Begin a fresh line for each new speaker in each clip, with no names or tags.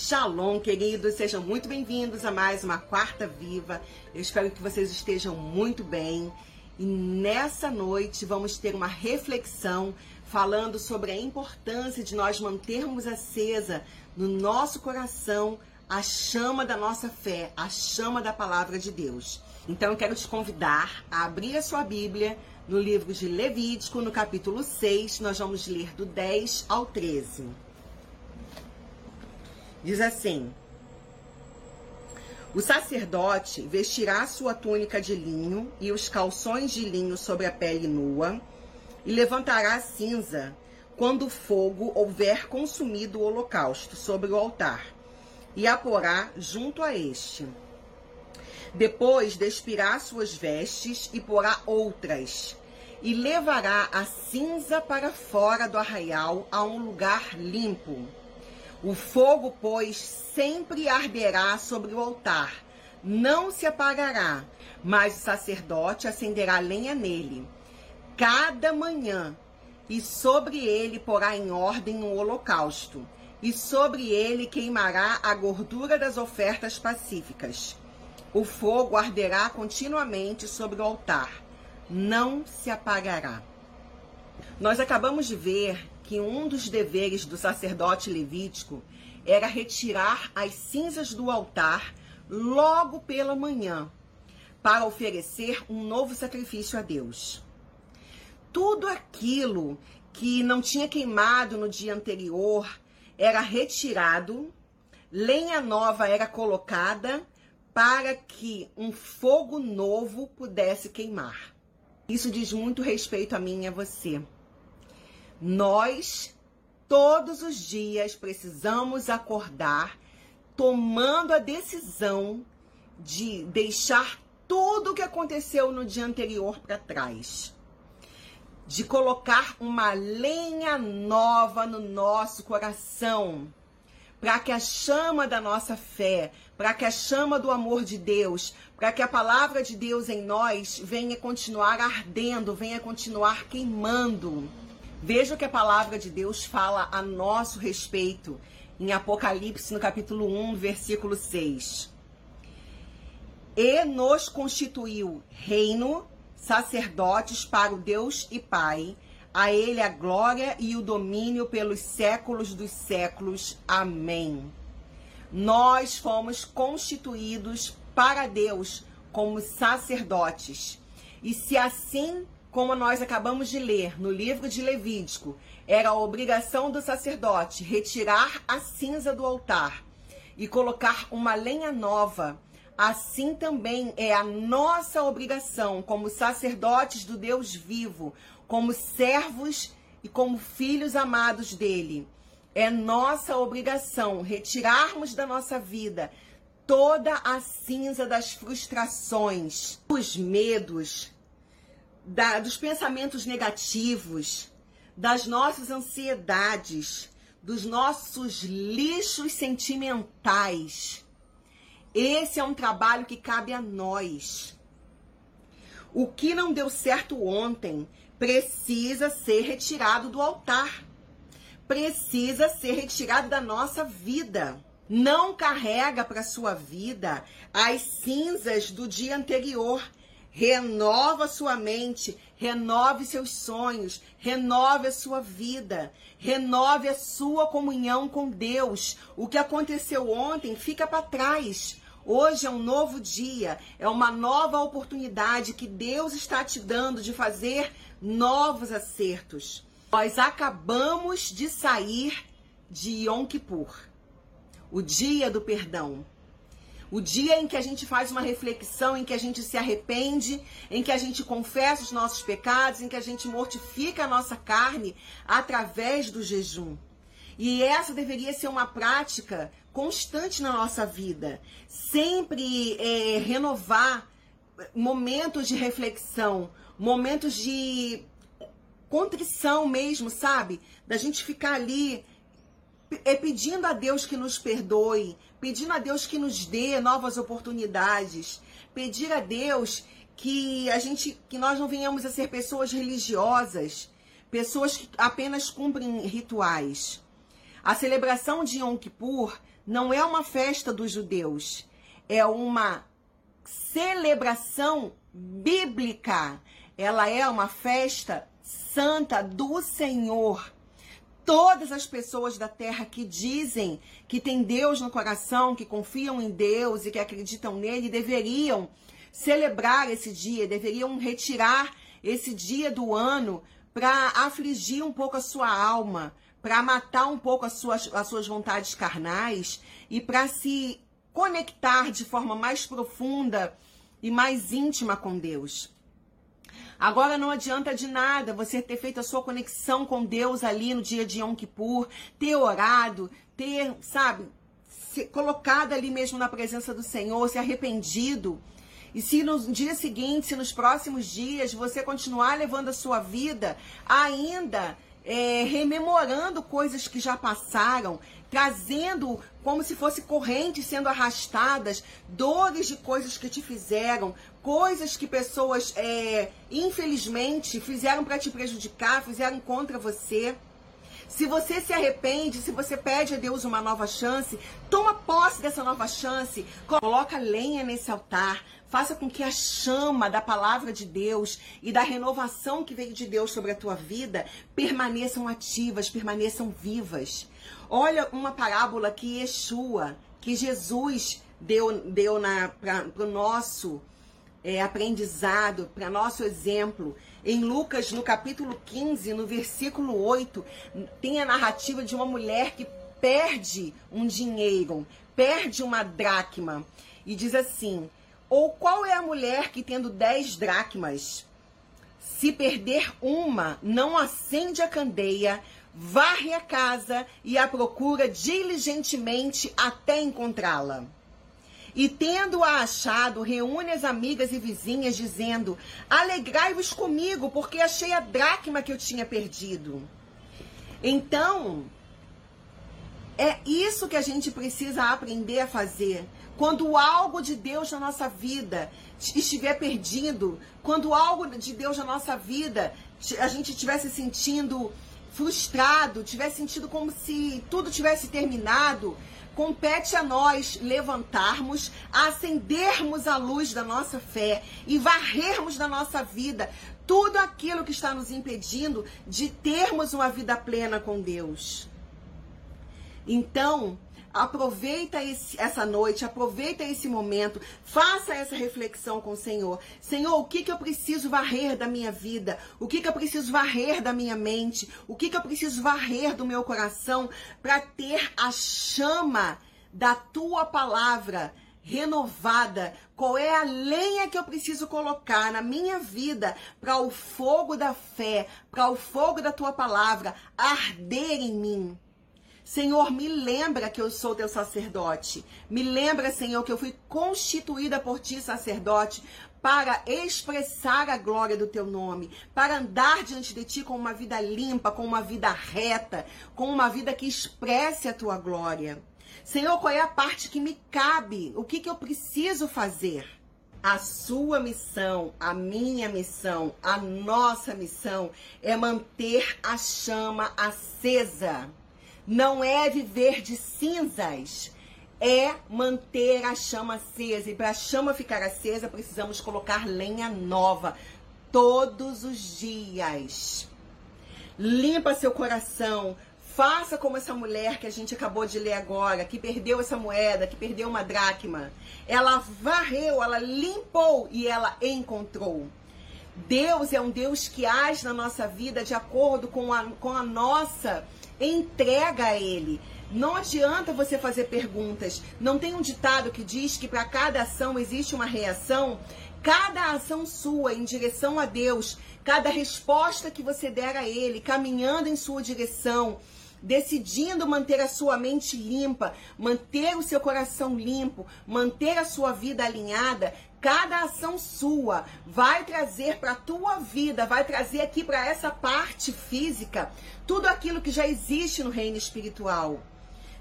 Shalom, queridos, sejam muito bem-vindos a mais uma Quarta Viva. Eu espero que vocês estejam muito bem. E nessa noite vamos ter uma reflexão falando sobre a importância de nós mantermos acesa no nosso coração a chama da nossa fé, a chama da palavra de Deus. Então eu quero te convidar a abrir a sua Bíblia no livro de Levítico, no capítulo 6, nós vamos ler do 10 ao 13. Diz assim: O sacerdote vestirá sua túnica de linho e os calções de linho sobre a pele nua, e levantará a cinza quando o fogo houver consumido o holocausto sobre o altar, e a porá junto a este. Depois despirá suas vestes e porá outras, e levará a cinza para fora do arraial a um lugar limpo o fogo, pois, sempre arderá sobre o altar, não se apagará, mas o sacerdote acenderá lenha nele, cada manhã, e sobre ele porá em ordem um holocausto, e sobre ele queimará a gordura das ofertas pacíficas. O fogo arderá continuamente sobre o altar, não se apagará. Nós acabamos de ver que um dos deveres do sacerdote levítico era retirar as cinzas do altar logo pela manhã, para oferecer um novo sacrifício a Deus. Tudo aquilo que não tinha queimado no dia anterior era retirado, lenha nova era colocada para que um fogo novo pudesse queimar. Isso diz muito respeito a mim e a você. Nós, todos os dias, precisamos acordar tomando a decisão de deixar tudo o que aconteceu no dia anterior para trás. De colocar uma lenha nova no nosso coração, para que a chama da nossa fé, para que a chama do amor de Deus, para que a palavra de Deus em nós venha continuar ardendo, venha continuar queimando. Veja o que a palavra de Deus fala a nosso respeito em Apocalipse, no capítulo 1, versículo 6. E nos constituiu reino, sacerdotes para o Deus e Pai, a Ele a glória e o domínio pelos séculos dos séculos. Amém. Nós fomos constituídos para Deus como sacerdotes. E se assim como nós acabamos de ler no livro de Levítico, era a obrigação do sacerdote retirar a cinza do altar e colocar uma lenha nova. Assim também é a nossa obrigação, como sacerdotes do Deus vivo, como servos e como filhos amados dele. É nossa obrigação retirarmos da nossa vida toda a cinza das frustrações, dos medos, da, dos pensamentos negativos, das nossas ansiedades, dos nossos lixos sentimentais. Esse é um trabalho que cabe a nós. O que não deu certo ontem precisa ser retirado do altar. Precisa ser retirado da nossa vida. Não carrega para sua vida as cinzas do dia anterior Renova sua mente, renove seus sonhos, renove a sua vida, renove a sua comunhão com Deus. O que aconteceu ontem fica para trás. Hoje é um novo dia, é uma nova oportunidade que Deus está te dando de fazer novos acertos. Nós acabamos de sair de Yom Kippur, o dia do perdão. O dia em que a gente faz uma reflexão, em que a gente se arrepende, em que a gente confessa os nossos pecados, em que a gente mortifica a nossa carne através do jejum. E essa deveria ser uma prática constante na nossa vida. Sempre é, renovar momentos de reflexão, momentos de contrição mesmo, sabe? Da gente ficar ali é pedindo a Deus que nos perdoe, pedindo a Deus que nos dê novas oportunidades, pedir a Deus que a gente, que nós não venhamos a ser pessoas religiosas, pessoas que apenas cumprem rituais. A celebração de Yom Kippur não é uma festa dos judeus, é uma celebração bíblica. Ela é uma festa santa do Senhor. Todas as pessoas da terra que dizem que tem Deus no coração, que confiam em Deus e que acreditam nele, deveriam celebrar esse dia, deveriam retirar esse dia do ano para afligir um pouco a sua alma, para matar um pouco as suas, as suas vontades carnais e para se conectar de forma mais profunda e mais íntima com Deus. Agora não adianta de nada você ter feito a sua conexão com Deus ali no dia de Yom Kippur, ter orado, ter, sabe, se colocado ali mesmo na presença do Senhor, se arrependido. E se no dia seguinte, se nos próximos dias, você continuar levando a sua vida ainda é, rememorando coisas que já passaram, trazendo como se fosse correntes sendo arrastadas, dores de coisas que te fizeram, coisas que pessoas, é, infelizmente, fizeram para te prejudicar, fizeram contra você. Se você se arrepende, se você pede a Deus uma nova chance, toma posse dessa nova chance, coloca lenha nesse altar, faça com que a chama da palavra de Deus e da renovação que veio de Deus sobre a tua vida permaneçam ativas, permaneçam vivas. Olha uma parábola que Yeshua, que Jesus deu, deu para o nosso é, aprendizado, para nosso exemplo. Em Lucas, no capítulo 15, no versículo 8, tem a narrativa de uma mulher que perde um dinheiro, perde uma dracma. E diz assim: Ou qual é a mulher que, tendo dez dracmas, se perder uma, não acende a candeia, varre a casa e a procura diligentemente até encontrá-la. E tendo-a achado, reúne as amigas e vizinhas, dizendo: Alegrai-vos comigo, porque achei a dracma que eu tinha perdido. Então, é isso que a gente precisa aprender a fazer. Quando algo de Deus na nossa vida estiver perdido, quando algo de Deus na nossa vida a gente estiver se sentindo frustrado, tivesse sentido como se tudo tivesse terminado, compete a nós levantarmos, acendermos a luz da nossa fé e varrermos da nossa vida tudo aquilo que está nos impedindo de termos uma vida plena com Deus. Então, Aproveita esse, essa noite, aproveita esse momento, faça essa reflexão com o Senhor. Senhor, o que, que eu preciso varrer da minha vida? O que, que eu preciso varrer da minha mente? O que, que eu preciso varrer do meu coração para ter a chama da tua palavra? renovada? Qual é a lenha que eu preciso colocar na minha vida para o fogo da fé, para o fogo da tua palavra arder em mim? Senhor, me lembra que eu sou teu sacerdote. Me lembra, Senhor, que eu fui constituída por ti, sacerdote, para expressar a glória do teu nome, para andar diante de ti com uma vida limpa, com uma vida reta, com uma vida que expresse a tua glória. Senhor, qual é a parte que me cabe? O que, que eu preciso fazer? A sua missão, a minha missão, a nossa missão é manter a chama acesa não é viver de cinzas, é manter a chama acesa. E para a chama ficar acesa, precisamos colocar lenha nova todos os dias. Limpa seu coração. Faça como essa mulher que a gente acabou de ler agora, que perdeu essa moeda, que perdeu uma dracma. Ela varreu, ela limpou e ela encontrou. Deus é um Deus que age na nossa vida de acordo com a, com a nossa entrega a Ele. Não adianta você fazer perguntas. Não tem um ditado que diz que para cada ação existe uma reação? Cada ação sua em direção a Deus, cada resposta que você der a Ele, caminhando em sua direção, decidindo manter a sua mente limpa, manter o seu coração limpo, manter a sua vida alinhada, cada ação sua vai trazer para a tua vida, vai trazer aqui para essa parte física tudo aquilo que já existe no reino espiritual.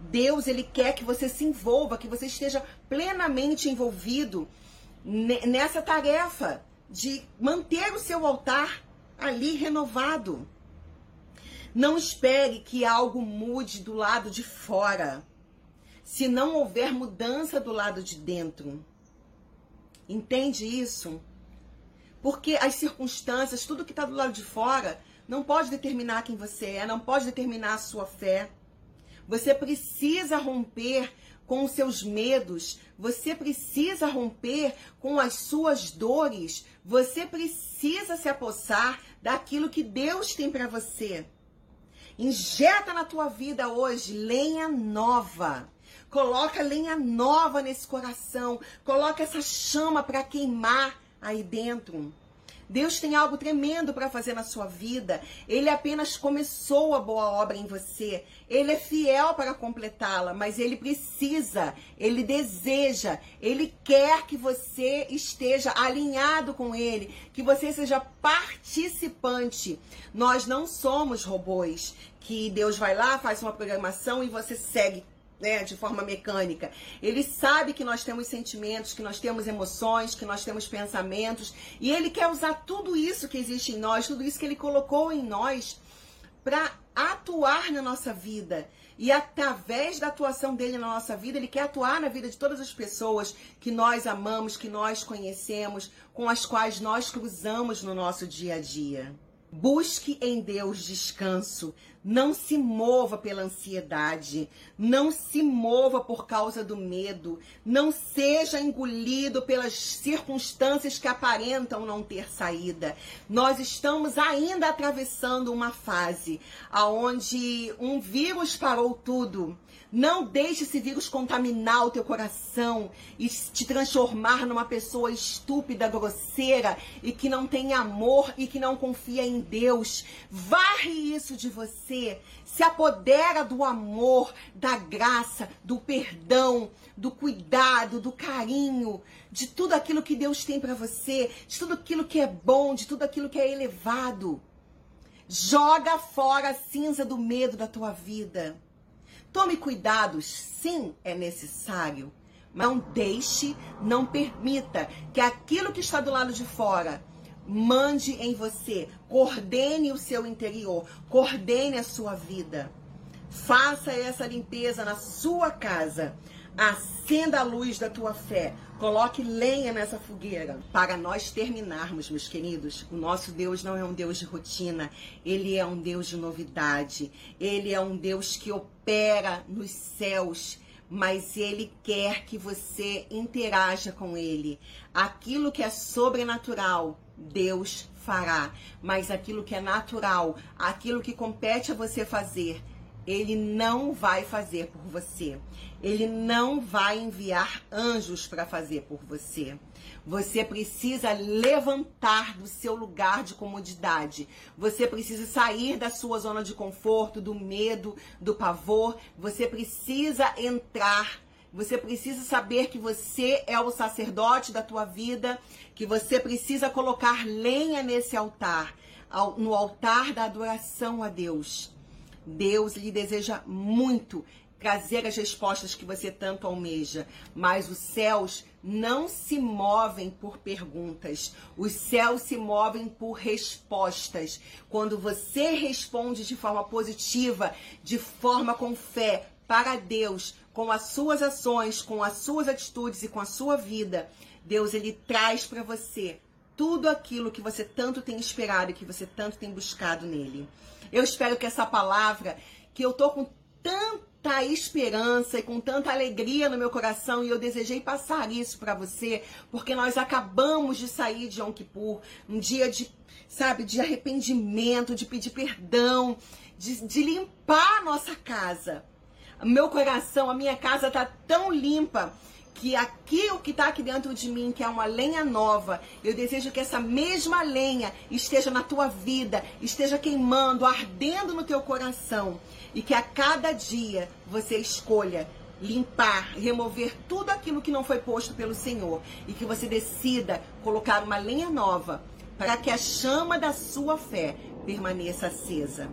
Deus, ele quer que você se envolva, que você esteja plenamente envolvido nessa tarefa de manter o seu altar ali renovado. Não espere que algo mude do lado de fora. se não houver mudança do lado de dentro. Entende isso? Porque as circunstâncias, tudo que está do lado de fora, não pode determinar quem você é, não pode determinar a sua fé. Você precisa romper com os seus medos, você precisa romper com as suas dores, você precisa se apossar daquilo que Deus tem para você. Injeta na tua vida hoje lenha nova. Coloca lenha nova nesse coração. Coloca essa chama para queimar aí dentro. Deus tem algo tremendo para fazer na sua vida. Ele apenas começou a boa obra em você. Ele é fiel para completá-la, mas ele precisa, ele deseja, ele quer que você esteja alinhado com ele, que você seja participante. Nós não somos robôs que Deus vai lá, faz uma programação e você segue né, de forma mecânica. Ele sabe que nós temos sentimentos, que nós temos emoções, que nós temos pensamentos, e ele quer usar tudo isso que existe em nós, tudo isso que ele colocou em nós para atuar na nossa vida. E através da atuação dele na nossa vida, ele quer atuar na vida de todas as pessoas que nós amamos, que nós conhecemos, com as quais nós cruzamos no nosso dia a dia. Busque em Deus descanso. Não se mova pela ansiedade. Não se mova por causa do medo. Não seja engolido pelas circunstâncias que aparentam não ter saída. Nós estamos ainda atravessando uma fase aonde um vírus parou tudo. Não deixe esse vírus contaminar o teu coração e te transformar numa pessoa estúpida, grosseira e que não tem amor e que não confia em Deus. Varre isso de você. Se apodera do amor, da graça, do perdão, do cuidado, do carinho, de tudo aquilo que Deus tem para você, de tudo aquilo que é bom, de tudo aquilo que é elevado. Joga fora a cinza do medo da tua vida. Tome cuidados, sim, é necessário. Não deixe, não permita que aquilo que está do lado de fora mande em você. Coordene o seu interior, coordene a sua vida. Faça essa limpeza na sua casa. Acenda a luz da tua fé. Coloque lenha nessa fogueira. Para nós terminarmos, meus queridos, o nosso Deus não é um Deus de rotina. Ele é um Deus de novidade. Ele é um Deus que opera nos céus mas ele quer que você interaja com ele. Aquilo que é sobrenatural, Deus fará, mas aquilo que é natural, aquilo que compete a você fazer, ele não vai fazer por você. Ele não vai enviar anjos para fazer por você. Você precisa levantar do seu lugar de comodidade. Você precisa sair da sua zona de conforto, do medo, do pavor. Você precisa entrar você precisa saber que você é o sacerdote da tua vida, que você precisa colocar lenha nesse altar, no altar da adoração a Deus. Deus lhe deseja muito trazer as respostas que você tanto almeja, mas os céus não se movem por perguntas, os céus se movem por respostas. Quando você responde de forma positiva, de forma com fé para Deus, com as suas ações, com as suas atitudes e com a sua vida, Deus ele traz para você tudo aquilo que você tanto tem esperado e que você tanto tem buscado nele. Eu espero que essa palavra, que eu tô com tanta esperança e com tanta alegria no meu coração, e eu desejei passar isso para você, porque nós acabamos de sair de Yom Kippur, um dia de, sabe, de arrependimento, de pedir perdão, de, de limpar a nossa casa. Meu coração, a minha casa tá tão limpa que aquilo que está aqui dentro de mim, que é uma lenha nova, eu desejo que essa mesma lenha esteja na tua vida, esteja queimando, ardendo no teu coração. E que a cada dia você escolha limpar, remover tudo aquilo que não foi posto pelo Senhor. E que você decida colocar uma lenha nova para que a chama da sua fé permaneça acesa.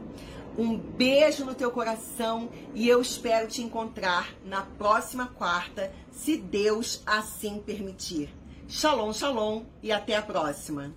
Um beijo no teu coração e eu espero te encontrar na próxima quarta, se Deus assim permitir. Shalom, shalom e até a próxima.